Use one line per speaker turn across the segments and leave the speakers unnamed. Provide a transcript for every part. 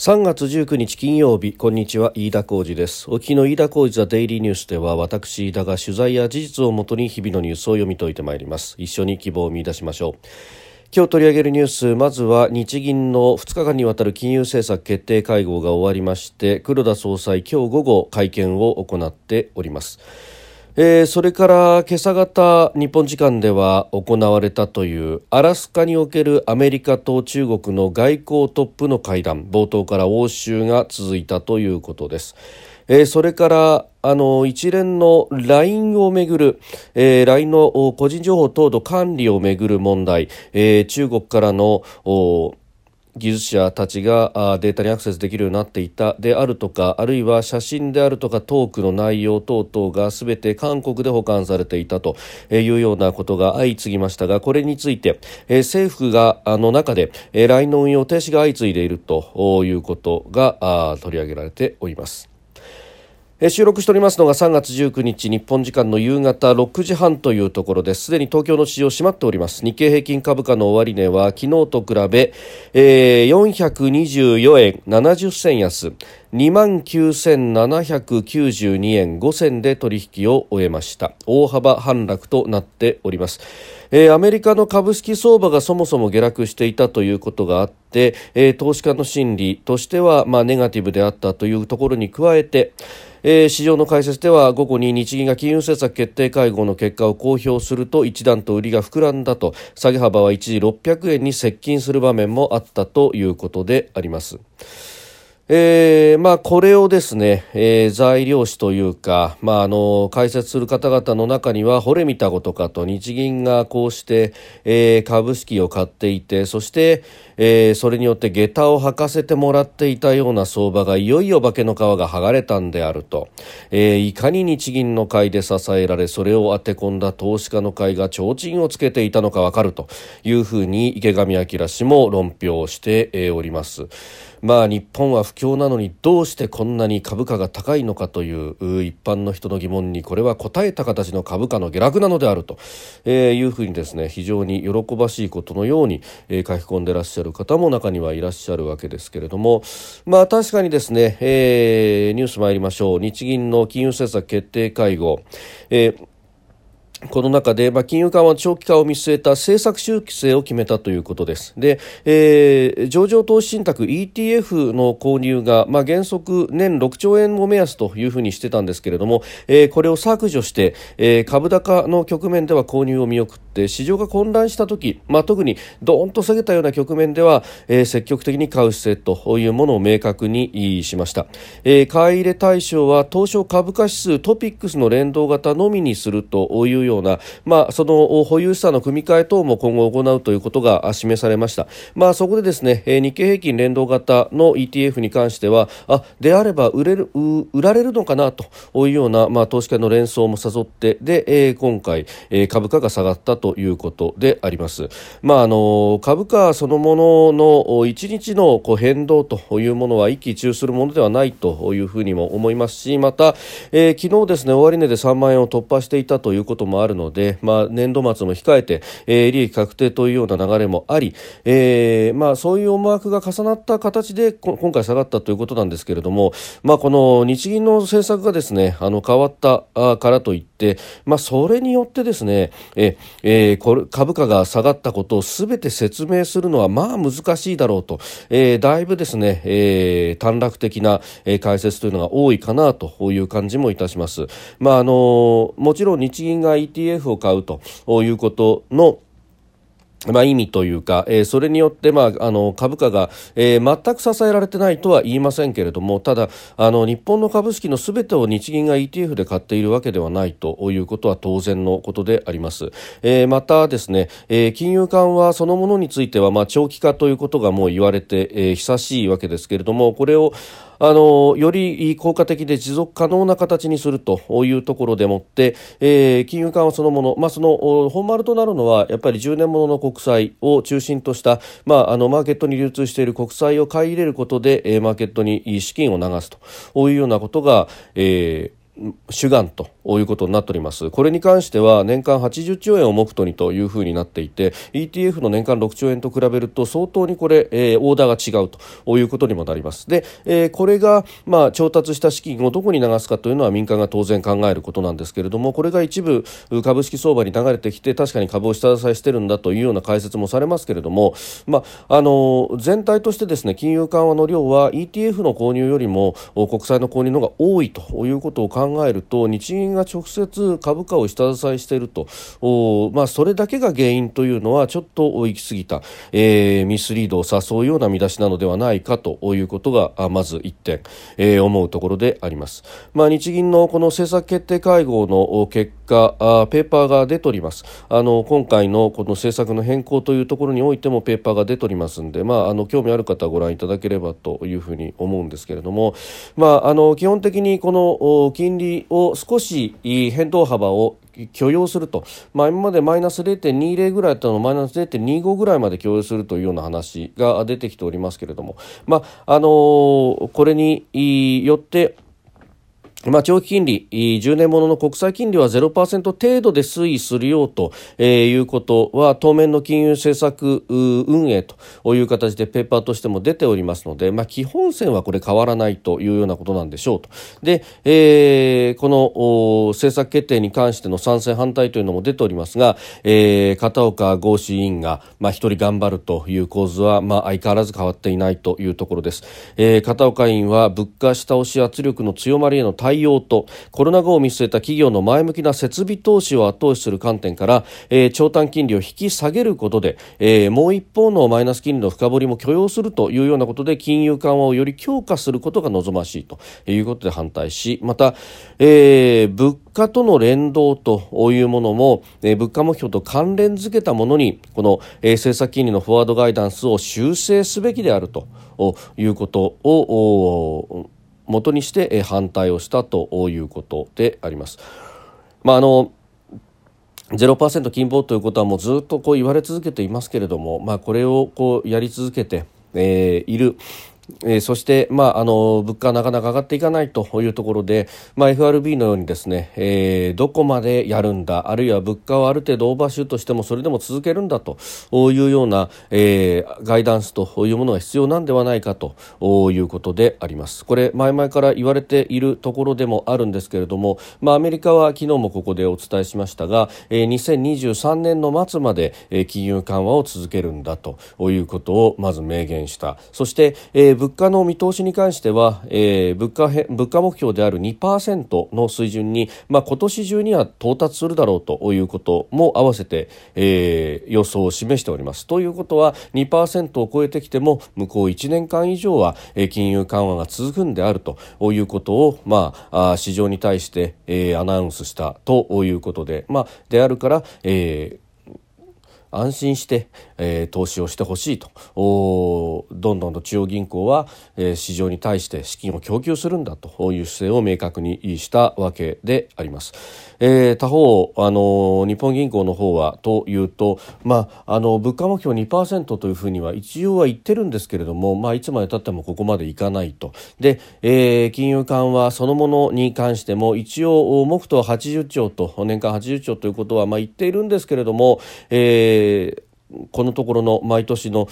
3月19日金曜日こんにちは飯田浩二です。沖の飯田浩二ザデイリーニュースでは私飯田が取材や事実をもとに日々のニュースを読み解いてまいります。一緒に希望を見出しましょう。今日取り上げるニュースまずは日銀の2日間にわたる金融政策決定会合が終わりまして黒田総裁今日午後会見を行っております。えー、それから今朝方日本時間では行われたというアラスカにおけるアメリカと中国の外交トップの会談冒頭から応酬が続いたということです。えー、それからあの一連の LINE をめぐる、えー、LINE の個人情報等の管理をめぐる問題、えー、中国からの技術者たちがデータにアクセスできるようになっていたであるとかあるいは写真であるとかトークの内容等々が全て韓国で保管されていたというようなことが相次ぎましたがこれについて政府があの中で LINE の運用停止が相次いでいるということが取り上げられております。収録しておりますのが3月19日日本時間の夕方6時半というところです。すでに東京の市場閉まっております。日経平均株価の終値は昨日と比べ、えー、424円70銭安。29,792円5銭で取引を終えました。大幅反落となっております。えー、アメリカの株式相場がそもそも下落していたということがあって、えー、投資家の心理としては、まあ、ネガティブであったというところに加えて、えー、市場の解説では午後に日銀が金融政策決定会合の結果を公表すると一段と売りが膨らんだと下げ幅は一時600円に接近する場面もあったということであります。えー、まあ、これをですね、えー、材料紙というか、まあ、あの、解説する方々の中には、惚れ見たことかと、日銀がこうして、えー、株式を買っていて、そして、えー、それによって下駄を履かせてもらっていたような相場がいよいよ化けの皮が剥がれたんであると、えー、いかに日銀の買いで支えられそれを当て込んだ投資家の買いが提灯をつけていたのかわかるというふうに池上彰氏も論評しております。まあ日本は不況なのにどうしてこんなに株価が高いのかという一般の人の疑問にこれは答えた形の株価の下落なのであるというふうにですね非常に喜ばしいことのように書き込んでらっしゃる方も中にはいらっしゃるわけですけれども、まあ確かにですね、えー、ニュース参りましょう。日銀の金融政策決定会合、えーこの中で、まあ、金融緩和長期化を見据えた政策修正を決めたということです。で、えー、上場投資信託 ETF の購入が、まあ、原則年6兆円を目安というふうにしてたんですけれども、えー、これを削除して、えー、株高の局面では購入を見送って市場が混乱した時、まあ、特にドーンと下げたような局面では、えー、積極的に買う姿勢というものを明確にしました、えー、買い入れ対象は東証株価指数トピックスの連動型のみにするというような、まあ、その保有資産の組み替え等も今後行うということが示されました、まあ、そこでですね日経平均連動型の ETF に関してはあであれば売れる売られるのかなというような、まあ、投資家の連想も誘ってで、えー、今回、えー、株価が下がったということであります。まあ、あの株価そのものの1日のこう変動というものは一喜一憂するものではないというふうにも思いますしまた、えー、昨日ですね終値で3万円を突破していたということもあるので、まあ、年度末も控えて、えー、利益確定というような流れもあり、えーまあ、そういう思惑が重なった形で今回下がったということなんですけれども、まあ、この日銀の政策がですねあの変わったからといって、まあ、それによってですねえ、えー、これ株価が下がったことをすべて説明するのはまあ難しいだろうと、えー、だいぶですね、えー、短絡的な、え、解説というのが多いかなという感じもいたします。まああのもちろん日銀が ETF を買うということのまあ、意味というか、えー、それによって、まあ、あの株価が、えー、全く支えられてないとは言いませんけれどもただあの日本の株式のすべてを日銀が ETF で買っているわけではないということは当然のことであります、えー、またですね、えー、金融緩和そのものについては、まあ、長期化ということがもう言われて、えー、久しいわけですけれどもこれをあのより効果的で持続可能な形にするというところでもって、えー、金融緩和そのもの、まあ、その本丸となるのはやっぱり10年ものの国債を中心とした、まあ、あのマーケットに流通している国債を買い入れることで、えー、マーケットに資金を流すというようなことが、えー主眼ということになっております。これに関しては年間80兆円を目途にというふうになっていて ETF の年間6兆円と比べると相当にこれ、えー、オーダーが違うということにもなります。で、えー、これが、まあ、調達した資金をどこに流すかというのは民間が当然考えることなんですけれどもこれが一部株式相場に流れてきて確かに株を下支えしてるんだというような解説もされますけれども、まあ、あの全体としてですね金融緩和の量は ETF の購入よりも国債の購入の方が多いということを考え考えると日銀が直接株価を下支えしていると。おまあ、それだけが原因というのはちょっと行き過ぎた、えー、ミスリードを誘うような見出しなのではないかということがまず1点、えー、思うところであります、まあ、日銀のこの政策決定会合の結果あペーパーが出ております。あの今回のこの政策の変更というところにおいてもペーパーが出ておりますんで、まあ、あの興味ある方はご覧いただければというふうに思うんですけれども、まあ、あの基本的にこの金利を少し変動幅を許容すると、まあ、今までマイナス0.20ぐらいだったのをマイナス0.25ぐらいまで許容するというような話が出てきておりますけれども、まああの、これによってまあ、長期金利、10年ものの国債金利は0%程度で推移するようと、えー、いうことは、当面の金融政策運営という形でペーパーとしても出ておりますので、まあ、基本線はこれ変わらないというようなことなんでしょうと。で、えー、この政策決定に関しての賛成反対というのも出ておりますが、えー、片岡豪志委員が、まあ、一人頑張るという構図は、まあ、相変わらず変わっていないというところです。えー、片岡委員は物価下押し圧力の強まりへの対対応とコロナ後を見据えた企業の前向きな設備投資を後押しする観点から、えー、長短金利を引き下げることで、えー、もう一方のマイナス金利の深掘りも許容するというようなことで金融緩和をより強化することが望ましいということで反対しまた、えー、物価との連動というものも、えー、物価目標と関連づけたものにこの、えー、政策金利のフォワードガイダンスを修正すべきであるということを元にして反対をしたということであります。まああの0%金棒ということはもうずっとこう言われ続けていますけれども、まあ、これをこうやり続けて、えー、いるえー、そして、まあ、あの物価はなかなか上がっていかないというところで、まあ、FRB のようにですね、えー、どこまでやるんだあるいは物価をある程度オーバーシュートしてもそれでも続けるんだというような、えー、ガイダンスというものが必要なんではないかということであります。これ前々から言われているところでもあるんですけれども、まあ、アメリカは昨日もここでお伝えしましたが、えー、2023年の末まで、え、金融緩和を続けるんだということをまず明言した。そして、えー物価の見通しに関しては、えー、物価物価目標である2%の水準に、まあ、今年中には到達するだろうということも合わせて、えー、予想を示しております。ということは2%を超えてきても向こう1年間以上は、金融緩和が続くんであるということを、ま、あ市場に対して、えー、アナウンスしたということで、まあ、であるから、えー安心して、えー、投資をしてほしいとどんどんと中央銀行は、えー、市場に対して資金を供給するんだという姿勢を明確にしたわけであります。えー、他方あの日本銀行の方はというと、まあ、あの物価目標2%というふうには一応は言ってるんですけれども、まあ、いつまでたってもここまでいかないとで、えー、金融緩和そのものに関しても一応目途は80兆と年間80兆ということはまあ言っているんですけれども、ええーこのところの毎年の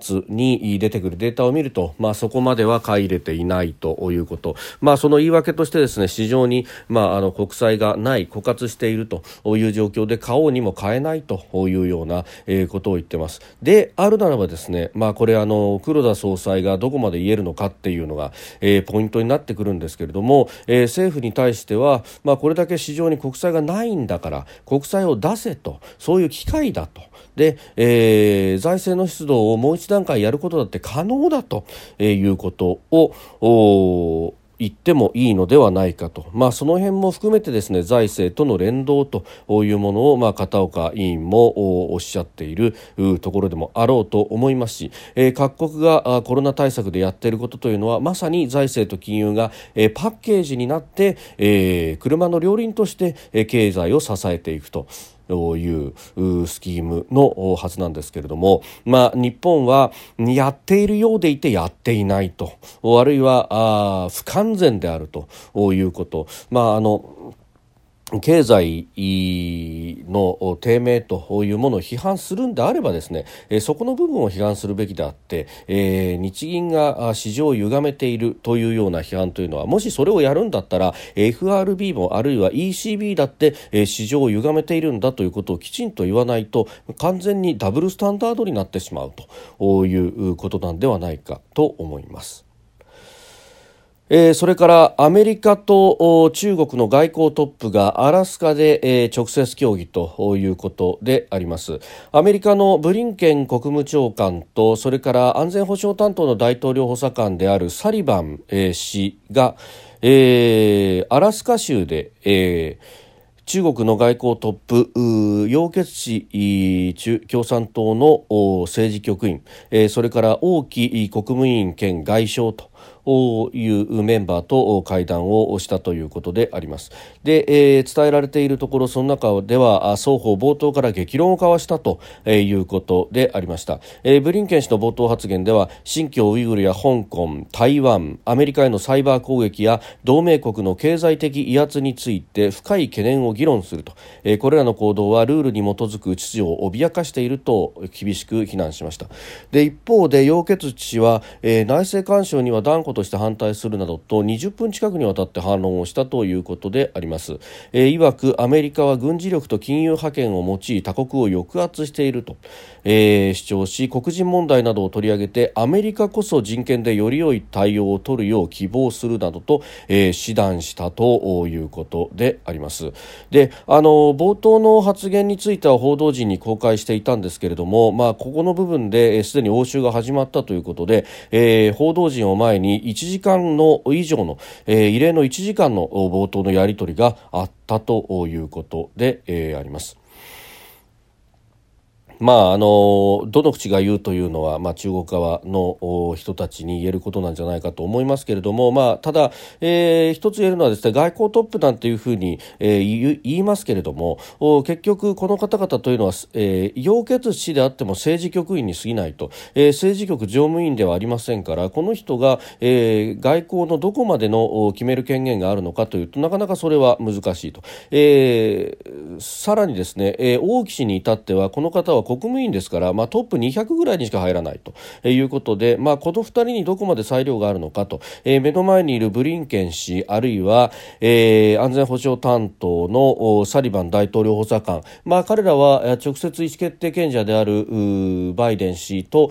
末に出てくるデータを見ると、まあ、そこまでは買い入れていないということ、まあ、その言い訳としてですね市場に、まあ、あの国債がない枯渇しているという状況で買おうにも買えないというような、ことを言ってますであるならばですね、まあ、これあの黒田総裁がどこまで言えるのかっていうのが、えー、ポイントになってくるんですけれども、えー、政府に対しては、まあ、これだけ市場に国債がないんだから国債を出せとそういう機会だと。で、えー、財政の出動をもう一段階やることだって可能だということを言ってもいいのではないかと、まあ、その辺も含めてですね財政との連動というものを、まあ、片岡委員もおっしゃっているところでもあろうと思いますし、えー、各国がコロナ対策でやっていることというのはまさに財政と金融が、えー、パッケージになって、えー、車の両輪として、えー、経済を支えていくと。というスキームのはずなんですけれども、まあ、日本はやっているようでいてやっていないとあるいはあ不完全であるということ、まあ、あの経済の低迷というものを批判するんであればですね、そこの部分を批判するべきであって、日銀が市場を歪めているというような批判というのはもしそれをやるんだったら FRB もあるいは ECB だって市場を歪めているんだということをきちんと言わないと完全にダブルスタンダードになってしまうということなんではないかと思います。えー、それからアメリカと中国の外交トップがアラスカで、えー、直接協議ということであります。アメリカのブリンケン国務長官とそれから安全保障担当の大統領補佐官であるサリバン、えー、氏が、えー、アラスカ州で、えー中国の外交トップ楊潔チ共産党の政治局員それから王毅国務委員兼外相というメンバーと会談をしたということであります。で、えー、伝えられているところその中では双方冒頭から激論を交わしたということでありました。えー、ブリンケン氏の冒頭発言では新疆ウイグルや香港、台湾、アメリカへのサイバー攻撃や同盟国の経済的威圧について深い懸念を議論すると、えー、これらの行動はルールに基づく秩序を脅かしていると厳しく非難しました。で一方で楊潔チ氏は、えー、内政干渉には断固として反対するなどと20分近くにわたって反論をしたということであります、えー、曰くアメリカは軍事力と金融覇権を用い他国を抑圧していると、えー、主張し黒人問題などを取り上げてアメリカこそ人権でより良い対応を取るよう希望するなどと、えー、指導したということであります。であの冒頭の発言については報道陣に公開していたんですけれども、まあ、ここの部分ですで、に応酬が始まったということで、えー、報道陣を前に1時間の以上の、えー、異例の1時間の冒頭のやり取りがあったということで、えー、あります。まあ、あのどの口が言うというのは、まあ、中国側の人たちに言えることなんじゃないかと思いますけれども、まあ、ただ、えー、一つ言えるのはですね外交トップなんていうふうに、えー、言いますけれども結局この方々というのは、えー、楊潔氏であっても政治局員に過ぎないと、えー、政治局常務委員ではありませんからこの人が、えー、外交のどこまでの決める権限があるのかというとなかなかそれは難しいと、えー、さらにですね、えー、王毅氏に至ってはこの方は国務員ですから、まあ、トップ200ぐらいにしか入らないということで、まあ、この2人にどこまで裁量があるのかと、えー、目の前にいるブリンケン氏あるいは、えー、安全保障担当のサリバン大統領補佐官、まあ、彼らは直接意思決定権者であるバイデン氏と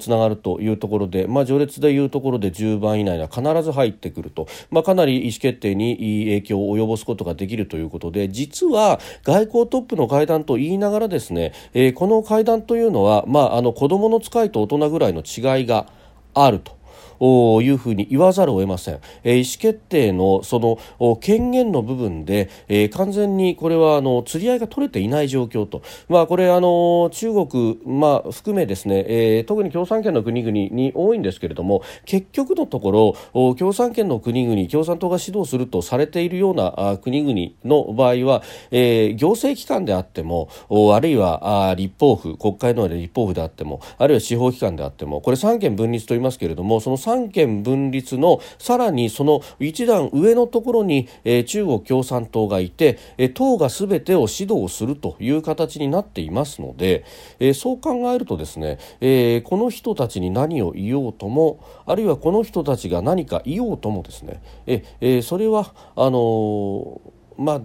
つながるというところで、まあ、序列でいうところで10番以内には必ず入ってくると、まあ、かなり意思決定に影響を及ぼすことができるということで実は外交トップの会談と言いながらですね、えー、このの会談というのは、まあ、あの子供の使いと大人ぐらいの違いがあると。いうふうに言わざるを得ません、えー、意思決定のその権限の部分で、えー、完全にこれはあの釣り合いが取れていない状況と、まあ、これあの中国、まあ、含めですね、えー、特に共産圏の国々に多いんですけれども結局のところ共産圏の国々共産党が指導するとされているような国々の場合は、えー、行政機関であってもあるいはあ立法府国会の立法府であってもあるいは司法機関であってもこれ三権分立と言いますけれどもその三権分立のさらにその一段上のところに、えー、中国共産党がいて、えー、党がすべてを指導するという形になっていますので、えー、そう考えるとですね、えー、この人たちに何を言おうともあるいはこの人たちが何か言おうともですね、えー、それはあのー、まあ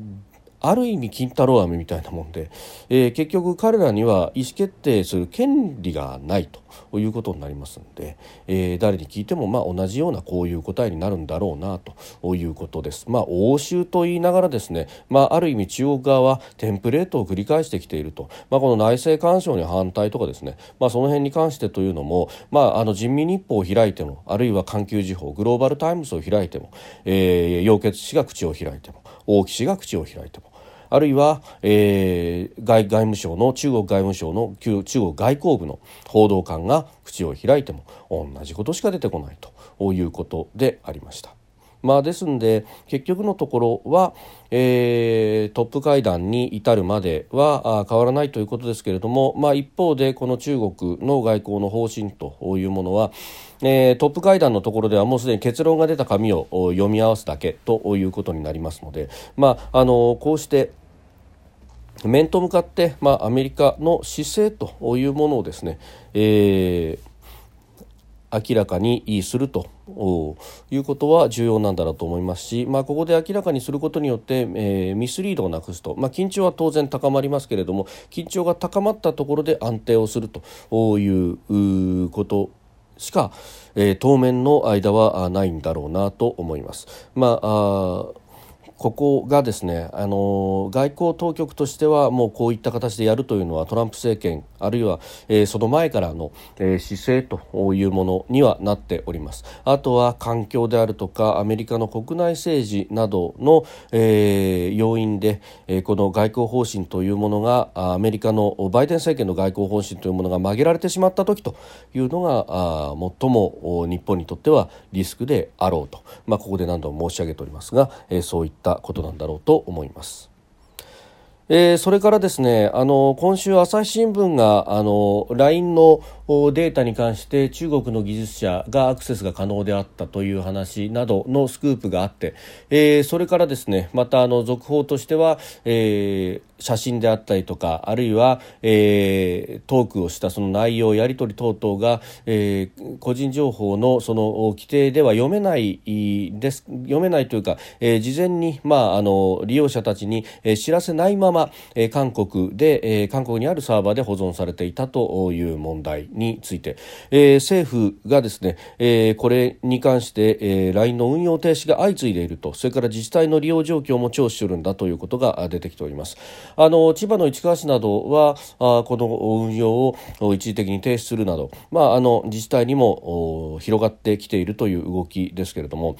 ある意味金太郎飴みたいなもんで、えー、結局彼らには意思決定する権利がないということになりますんで、えー、誰に聞いてもまあ同じようなこういう答えになるんだろうなということです。まあ欧州と言いながらですね、まあある意味中国側はテンプレートを繰り返してきていると、まあこの内政干渉に反対とかですね、まあその辺に関してというのも、まああの人民日報を開いても、あるいは環球時報、グローバルタイムズを開いても、えー、楊潔氏が口を開いても、王毅氏が口を開いても、あるいは、えー、外外務省の中国外務省の中国外交部の報道官が口を開いても同じことしか出てこないということでありました。まあ、ですんで結局のところは、えー、トップ会談に至るまでは変わらないということですけれども、まあ、一方でこの中国の外交の方針というものは、えー、トップ会談のところではもうすでに結論が出た紙を読み合わすだけということになりますので、まあ、あのこうして面と向かって、まあ、アメリカの姿勢というものをですね、えー明らかにするということは重要なんだろうと思いますし、まあ、ここで明らかにすることによって、えー、ミスリードをなくすと、まあ、緊張は当然高まりますけれども緊張が高まったところで安定をするということしか、えー、当面の間はないんだろうなと思います。まあここがですねあの外交当局としてはもうこういった形でやるというのはトランプ政権あるいは、えー、その前からの、えー、姿勢というものにはなっております。あとは環境であるとかアメリカの国内政治などの、えー、要因で、えー、この外交方針というものがアメリカのバイデン政権の外交方針というものが曲げられてしまった時というのがあ最も日本にとってはリスクであろうと、まあ、ここで何度も申し上げておりますが、えー、そういったことなんだろうと思います。えー、それからですねあの今週朝日新聞があの LINE のデータに関して中国の技術者がアクセスが可能であったという話などのスクープがあって、えー、それからですねまたあの続報としては、えー、写真であったりとかあるいは、えー、トークをしたその内容やり取り等々が、えー、個人情報のその規定では読めないです読めないというか、えー、事前に、まあ、あの利用者たちに、えー、知らせないまま、えー、韓国で、えー、韓国にあるサーバーで保存されていたという問題について、えー、政府がですね、えー、これに関して、えー、LINE の運用停止が相次いでいると。それから自治体の利用状況も聴取するんだということが出てきております。あの千葉の市川市などはあこの運用を一時的に停止するなど、まあ、あの自治体にも広がってきているという動きですけれども。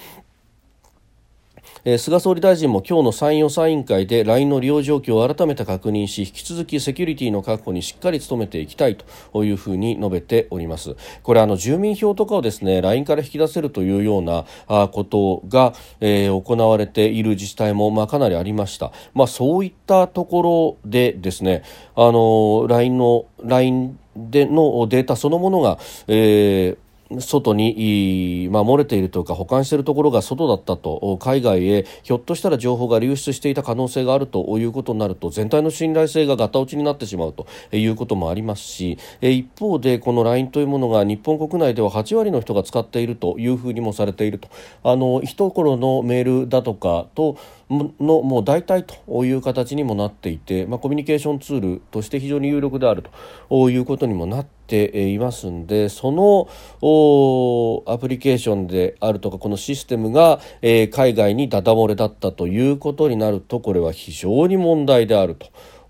えー、菅総理大臣も今日の参院予算委員会で LINE の利用状況を改めて確認し引き続きセキュリティの確保にしっかり努めていきたいというふうに述べております。これあの住民票とかをですね LINE から引き出せるというようなあことが、えー、行われている自治体も、まあ、かなりありました、まあ、そういったところでですねあの LINE の LINE でのデータそのものが、えー外に、まあ、漏れているというか保管しているところが外だったと海外へひょっとしたら情報が流出していた可能性があるということになると全体の信頼性がガタ落ちになってしまうということもありますし一方でこの LINE というものが日本国内では8割の人が使っているというふうにもされていると。あの一頃のメールだとかとのもう代替という形にもなっていて、まあ、コミュニケーションツールとして非常に有力であるということにもなっていますんでそのアプリケーションであるとかこのシステムが、えー、海外にダダ漏れだったということになるとこれは非常に問題である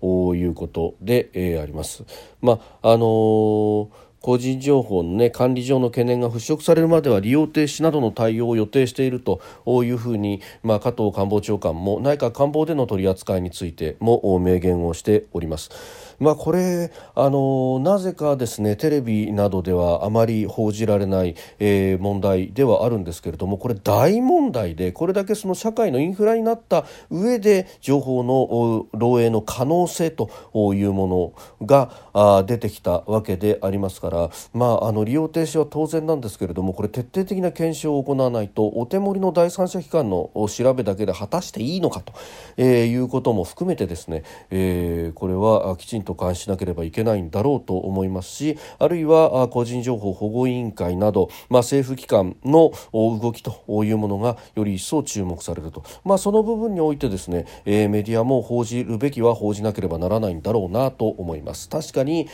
ということで、えー、あります。まああのー個人情報の、ね、管理上の懸念が払拭されるまでは利用停止などの対応を予定しているというふうに、まあ、加藤官房長官も内閣官房での取り扱いについても明言をしております。まあ、これあのなぜかですねテレビなどではあまり報じられない、えー、問題ではあるんですけれどもこれ大問題でこれだけその社会のインフラになった上で情報の漏洩の可能性というものがあ出てきたわけでありますから、まあ、あの利用停止は当然なんですけれどもこれ徹底的な検証を行わないとお手盛りの第三者機関の調べだけで果たしていいのかと、えー、いうことも含めてですね、えー、これはきちんとと監視しなければいけないんだろうと思いますしあるいは個人情報保護委員会など、まあ、政府機関の動きというものがより一層注目されると、まあ、その部分においてですね、えー、メディアも報じるべきは報じなければならないんだろうなと思います確かに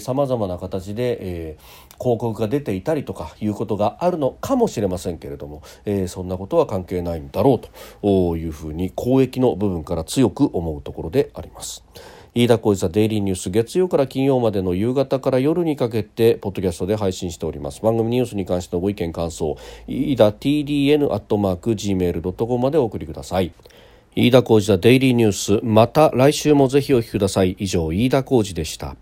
さまざまな形で、えー、広告が出ていたりとかいうことがあるのかもしれませんけれども、えー、そんなことは関係ないんだろうというふうに公益の部分から強く思うところであります。飯田浩司ザデイリーニュース月曜から金曜までの夕方から夜にかけてポッドキャストで配信しております。番組ニュースに関してのご意見感想飯田 TDN アットマーク Gmail.com までお送りください。飯田浩司ザデイリーニュースまた来週もぜひお聞きください。以上飯田浩司でした。